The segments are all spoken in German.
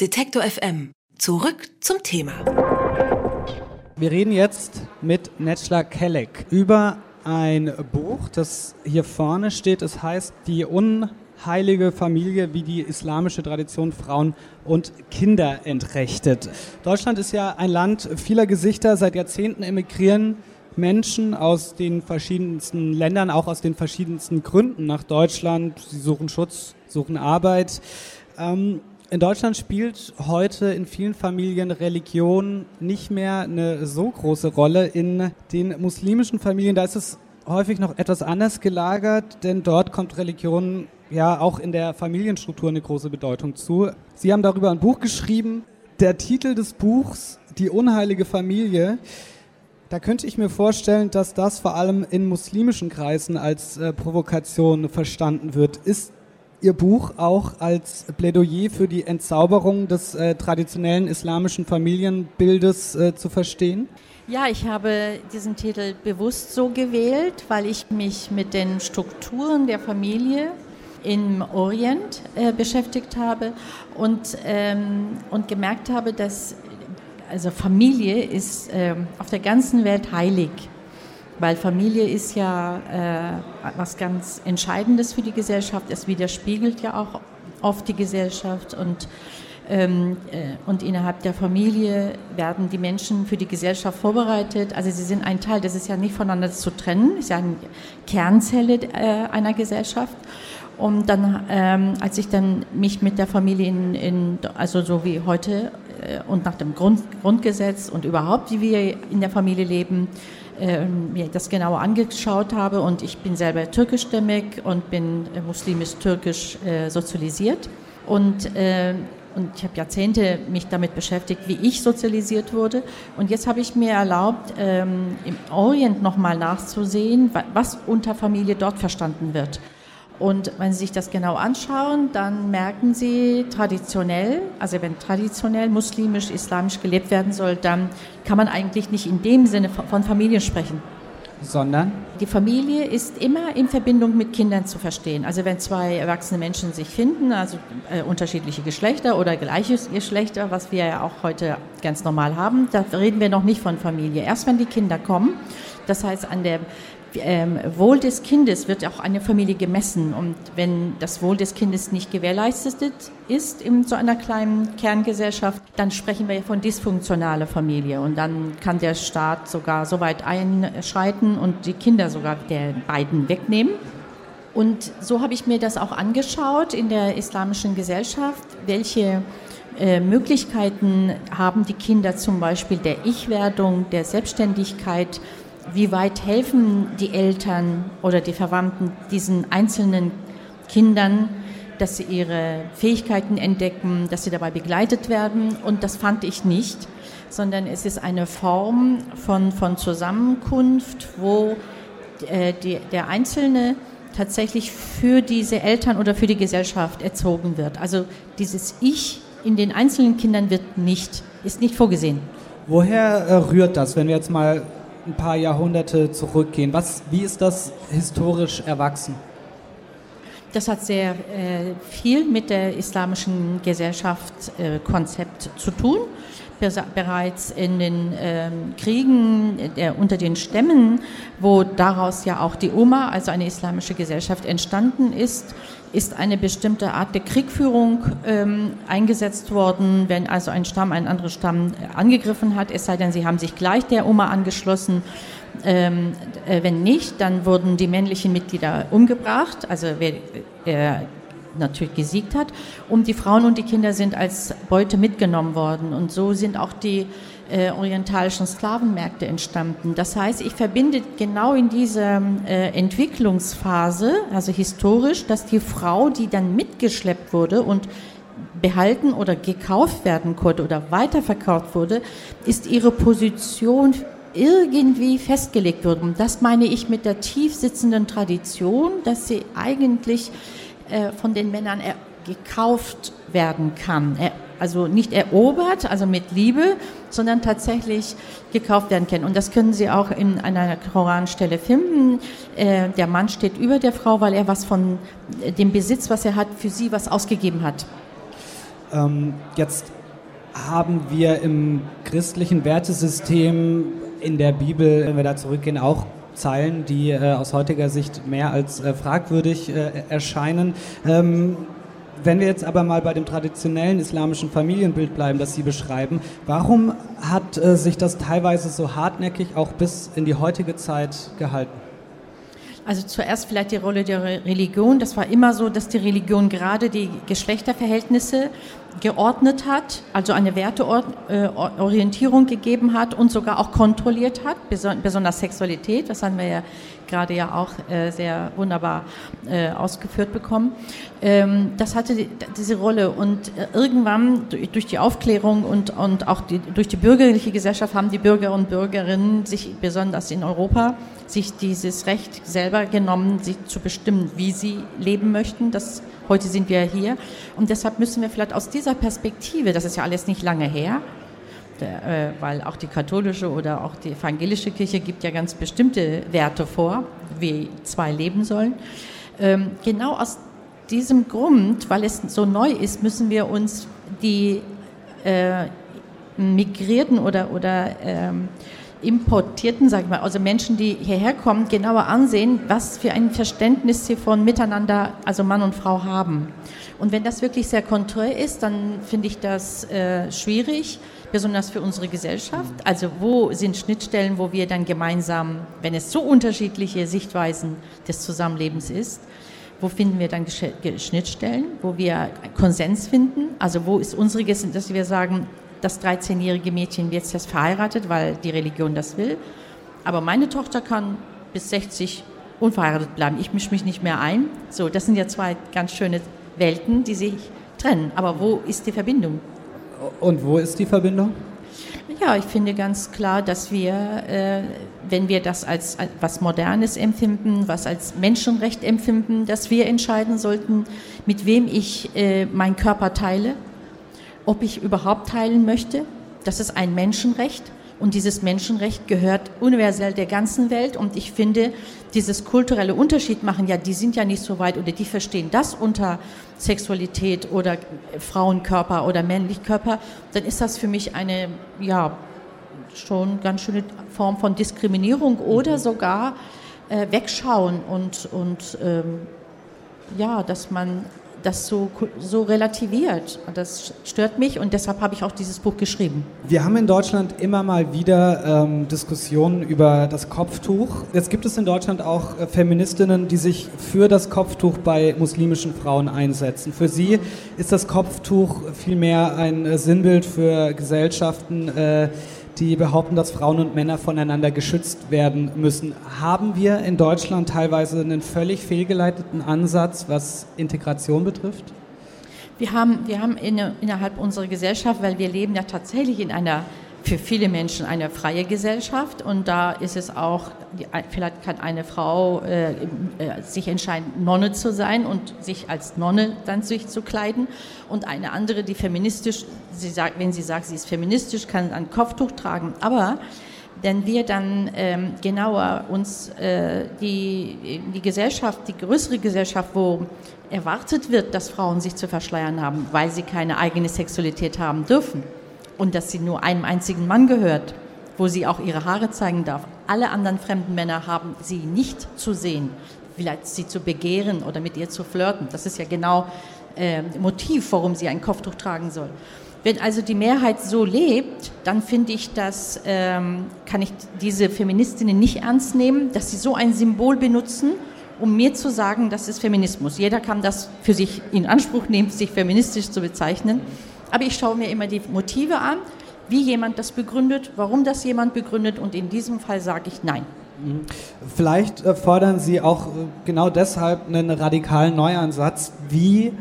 Detektor FM. Zurück zum Thema. Wir reden jetzt mit Netschla Kelleck über ein Buch, das hier vorne steht. Es heißt Die unheilige Familie, wie die islamische Tradition Frauen und Kinder entrechtet. Deutschland ist ja ein Land vieler Gesichter. Seit Jahrzehnten emigrieren Menschen aus den verschiedensten Ländern, auch aus den verschiedensten Gründen nach Deutschland. Sie suchen Schutz, suchen Arbeit. Ähm, in Deutschland spielt heute in vielen Familien Religion nicht mehr eine so große Rolle. In den muslimischen Familien, da ist es häufig noch etwas anders gelagert, denn dort kommt Religion ja auch in der Familienstruktur eine große Bedeutung zu. Sie haben darüber ein Buch geschrieben. Der Titel des Buchs, Die unheilige Familie, da könnte ich mir vorstellen, dass das vor allem in muslimischen Kreisen als äh, Provokation verstanden wird. Ist Ihr Buch auch als Plädoyer für die Entzauberung des äh, traditionellen islamischen Familienbildes äh, zu verstehen? Ja, ich habe diesen Titel bewusst so gewählt, weil ich mich mit den Strukturen der Familie im Orient äh, beschäftigt habe und, ähm, und gemerkt habe, dass also Familie ist ähm, auf der ganzen Welt heilig weil Familie ist ja äh, was ganz Entscheidendes für die Gesellschaft. Es widerspiegelt ja auch oft die Gesellschaft und ähm, äh, und innerhalb der Familie werden die Menschen für die Gesellschaft vorbereitet. Also sie sind ein Teil, das ist ja nicht voneinander zu trennen, ist ja eine Kernzelle äh, einer Gesellschaft. Und dann, ähm, als ich dann mich mit der Familie in, in also so wie heute äh, und nach dem Grund, Grundgesetz und überhaupt, wie wir in der Familie leben, mir das genauer angeschaut habe und ich bin selber türkischstämmig und bin äh, muslimisch-türkisch äh, sozialisiert und äh, und ich habe Jahrzehnte mich damit beschäftigt, wie ich sozialisiert wurde. Und jetzt habe ich mir erlaubt, ähm, im Orient nochmal nachzusehen, was unter Familie dort verstanden wird. Und wenn Sie sich das genau anschauen, dann merken Sie traditionell, also wenn traditionell muslimisch, islamisch gelebt werden soll, dann kann man eigentlich nicht in dem Sinne von Familie sprechen. Sondern? Die Familie ist immer in Verbindung mit Kindern zu verstehen. Also wenn zwei erwachsene Menschen sich finden, also äh, unterschiedliche Geschlechter oder gleiches Geschlechter, was wir ja auch heute ganz normal haben, da reden wir noch nicht von Familie. Erst wenn die Kinder kommen, das heißt an der ähm, Wohl des Kindes wird auch eine Familie gemessen. Und wenn das Wohl des Kindes nicht gewährleistet ist in so einer kleinen Kerngesellschaft, dann sprechen wir von dysfunktionaler Familie. Und dann kann der Staat sogar so weit einschreiten und die Kinder sogar der beiden wegnehmen. Und so habe ich mir das auch angeschaut in der islamischen Gesellschaft, welche äh, Möglichkeiten haben die Kinder zum Beispiel der Ich-Werdung, der Selbstständigkeit, wie weit helfen die Eltern oder die Verwandten diesen einzelnen Kindern, dass sie ihre Fähigkeiten entdecken, dass sie dabei begleitet werden. Und das fand ich nicht, sondern es ist eine Form von, von Zusammenkunft, wo äh, die, der Einzelne tatsächlich für diese Eltern oder für die Gesellschaft erzogen wird. Also dieses Ich in den einzelnen Kindern wird nicht, ist nicht vorgesehen. Woher äh, rührt das, wenn wir jetzt mal ein paar Jahrhunderte zurückgehen. Was, wie ist das historisch erwachsen? Das hat sehr äh, viel mit der islamischen Gesellschaftskonzept äh, zu tun. Bereits in den äh, Kriegen der, unter den Stämmen, wo daraus ja auch die Oma, also eine islamische Gesellschaft, entstanden ist, ist eine bestimmte Art der Kriegführung ähm, eingesetzt worden, wenn also ein Stamm einen anderen Stamm äh, angegriffen hat, es sei denn, sie haben sich gleich der Oma angeschlossen. Ähm, äh, wenn nicht, dann wurden die männlichen Mitglieder umgebracht, also wer äh, natürlich gesiegt hat, und die Frauen und die Kinder sind als Beute mitgenommen worden. Und so sind auch die äh, orientalischen Sklavenmärkte entstanden. Das heißt, ich verbinde genau in dieser äh, Entwicklungsphase, also historisch, dass die Frau, die dann mitgeschleppt wurde und behalten oder gekauft werden konnte oder weiterverkauft wurde, ist ihre Position irgendwie festgelegt worden. Das meine ich mit der tief sitzenden Tradition, dass sie eigentlich äh, von den Männern gekauft werden kann. Er, also nicht erobert, also mit Liebe, sondern tatsächlich gekauft werden kann. Und das können Sie auch in einer Koranstelle finden. Äh, der Mann steht über der Frau, weil er was von dem Besitz, was er hat, für sie was ausgegeben hat. Ähm, jetzt haben wir im christlichen Wertesystem in der Bibel, wenn wir da zurückgehen, auch Zeilen, die äh, aus heutiger Sicht mehr als äh, fragwürdig äh, erscheinen. Ähm, wenn wir jetzt aber mal bei dem traditionellen islamischen Familienbild bleiben, das Sie beschreiben, warum hat äh, sich das teilweise so hartnäckig auch bis in die heutige Zeit gehalten? Also zuerst vielleicht die Rolle der Religion. Das war immer so, dass die Religion gerade die Geschlechterverhältnisse geordnet hat, also eine Werteorientierung gegeben hat und sogar auch kontrolliert hat, besonders Sexualität. Das haben wir ja gerade ja auch äh, sehr wunderbar äh, ausgeführt bekommen. Ähm, das hatte diese Rolle und äh, irgendwann durch die Aufklärung und, und auch die, durch die bürgerliche Gesellschaft haben die Bürger und Bürgerinnen sich besonders in Europa sich dieses Recht selber genommen, sich zu bestimmen, wie sie leben möchten. Das, heute sind wir hier und deshalb müssen wir vielleicht aus dieser Perspektive, das ist ja alles nicht lange her, der, äh, weil auch die katholische oder auch die evangelische Kirche gibt ja ganz bestimmte Werte vor, wie zwei leben sollen. Ähm, genau aus diesem Grund, weil es so neu ist, müssen wir uns die äh, Migrierten oder, oder ähm, Importierten, sag ich mal, also Menschen, die hierher kommen, genauer ansehen, was für ein Verständnis sie von miteinander, also Mann und Frau haben. Und wenn das wirklich sehr konträr ist, dann finde ich das äh, schwierig besonders für unsere Gesellschaft? Also wo sind Schnittstellen, wo wir dann gemeinsam, wenn es so unterschiedliche Sichtweisen des Zusammenlebens ist, wo finden wir dann Schnittstellen, wo wir Konsens finden? Also wo ist unsere, dass wir sagen, das 13-jährige Mädchen wird jetzt verheiratet, weil die Religion das will, aber meine Tochter kann bis 60 unverheiratet bleiben. Ich mische mich nicht mehr ein. So, das sind ja zwei ganz schöne Welten, die sich trennen. Aber wo ist die Verbindung? Und wo ist die Verbindung? Ja, ich finde ganz klar, dass wir, äh, wenn wir das als, als was Modernes empfinden, was als Menschenrecht empfinden, dass wir entscheiden sollten, mit wem ich äh, meinen Körper teile, ob ich überhaupt teilen möchte. Das ist ein Menschenrecht. Und dieses Menschenrecht gehört universell der ganzen Welt. Und ich finde, dieses kulturelle Unterschied machen, ja, die sind ja nicht so weit oder die verstehen das unter Sexualität oder Frauenkörper oder Männlichkörper, dann ist das für mich eine, ja, schon ganz schöne Form von Diskriminierung oder mhm. sogar äh, wegschauen und, und ähm, ja, dass man das so, so relativiert. Das stört mich und deshalb habe ich auch dieses Buch geschrieben. Wir haben in Deutschland immer mal wieder ähm, Diskussionen über das Kopftuch. Jetzt gibt es in Deutschland auch äh, Feministinnen, die sich für das Kopftuch bei muslimischen Frauen einsetzen. Für sie ist das Kopftuch vielmehr ein äh, Sinnbild für Gesellschaften, äh, die behaupten, dass Frauen und Männer voneinander geschützt werden müssen. Haben wir in Deutschland teilweise einen völlig fehlgeleiteten Ansatz, was Integration betrifft? Wir haben, wir haben in, innerhalb unserer Gesellschaft, weil wir leben ja tatsächlich in einer für viele Menschen eine freie Gesellschaft. Und da ist es auch, vielleicht kann eine Frau äh, äh, sich entscheiden, Nonne zu sein und sich als Nonne dann sich zu kleiden. Und eine andere, die feministisch, sie sagt, wenn sie sagt, sie ist feministisch, kann ein Kopftuch tragen, aber wenn wir dann ähm, genauer uns äh, die, die Gesellschaft, die größere Gesellschaft, wo erwartet wird, dass Frauen sich zu verschleiern haben, weil sie keine eigene Sexualität haben dürfen, und dass sie nur einem einzigen Mann gehört, wo sie auch ihre Haare zeigen darf. Alle anderen fremden Männer haben sie nicht zu sehen, vielleicht sie zu begehren oder mit ihr zu flirten. Das ist ja genau äh, Motiv, warum sie ein Kopftuch tragen soll. Wenn also die Mehrheit so lebt, dann finde ich, dass ähm, kann ich diese Feministinnen nicht ernst nehmen, dass sie so ein Symbol benutzen, um mir zu sagen, das ist Feminismus. Jeder kann das für sich in Anspruch nehmen, sich feministisch zu bezeichnen. Aber ich schaue mir immer die Motive an, wie jemand das begründet, warum das jemand begründet und in diesem Fall sage ich nein. Mhm. Vielleicht äh, fordern Sie auch äh, genau deshalb einen radikalen Neuansatz. Wie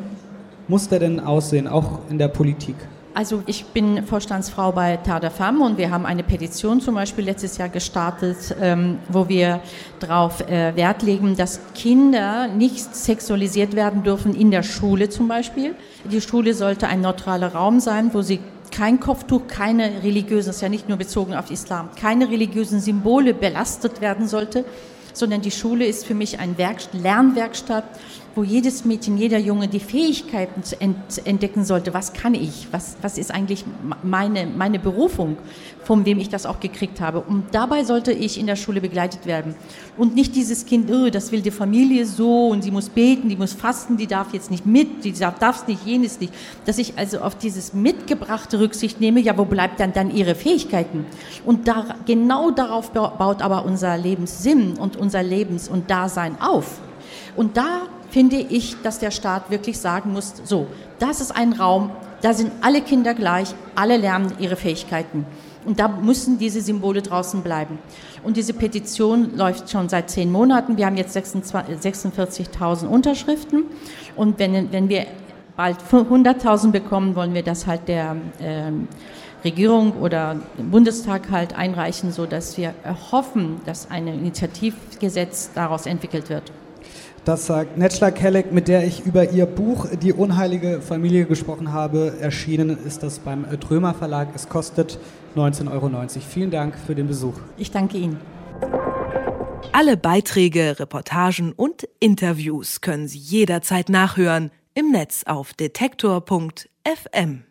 muss der denn aussehen, auch in der Politik? Also ich bin Vorstandsfrau bei Femme und wir haben eine Petition zum Beispiel letztes Jahr gestartet, ähm, wo wir darauf äh, Wert legen, dass Kinder nicht sexualisiert werden dürfen in der Schule zum Beispiel. Die Schule sollte ein neutraler Raum sein, wo sie kein Kopftuch, keine religiösen, das ist ja nicht nur bezogen auf Islam, keine religiösen Symbole belastet werden sollte, sondern die Schule ist für mich ein Werk, Lernwerkstatt, wo jedes Mädchen, jeder Junge die Fähigkeiten entdecken sollte. Was kann ich? Was, was ist eigentlich meine, meine Berufung, von wem ich das auch gekriegt habe? Und dabei sollte ich in der Schule begleitet werden. Und nicht dieses Kind, oh, das will die Familie so und sie muss beten, die muss fasten, die darf jetzt nicht mit, die darf das nicht, jenes nicht. Dass ich also auf dieses mitgebrachte Rücksicht nehme, ja, wo bleibt dann, dann ihre Fähigkeiten? Und da, genau darauf baut aber unser Lebenssinn und unser Lebens- und Dasein auf. Und da finde ich, dass der Staat wirklich sagen muss, so, das ist ein Raum, da sind alle Kinder gleich, alle lernen ihre Fähigkeiten. Und da müssen diese Symbole draußen bleiben. Und diese Petition läuft schon seit zehn Monaten. Wir haben jetzt 46.000 Unterschriften. Und wenn, wenn wir bald 100.000 bekommen, wollen wir das halt der äh, Regierung oder dem Bundestag halt einreichen, sodass wir hoffen, dass ein Initiativgesetz daraus entwickelt wird. Das sagt Netschla Kelleck, mit der ich über ihr Buch Die unheilige Familie gesprochen habe. Erschienen ist das beim Trömer Verlag. Es kostet 19,90 Euro. Vielen Dank für den Besuch. Ich danke Ihnen. Alle Beiträge, Reportagen und Interviews können Sie jederzeit nachhören im Netz auf detektor.fm.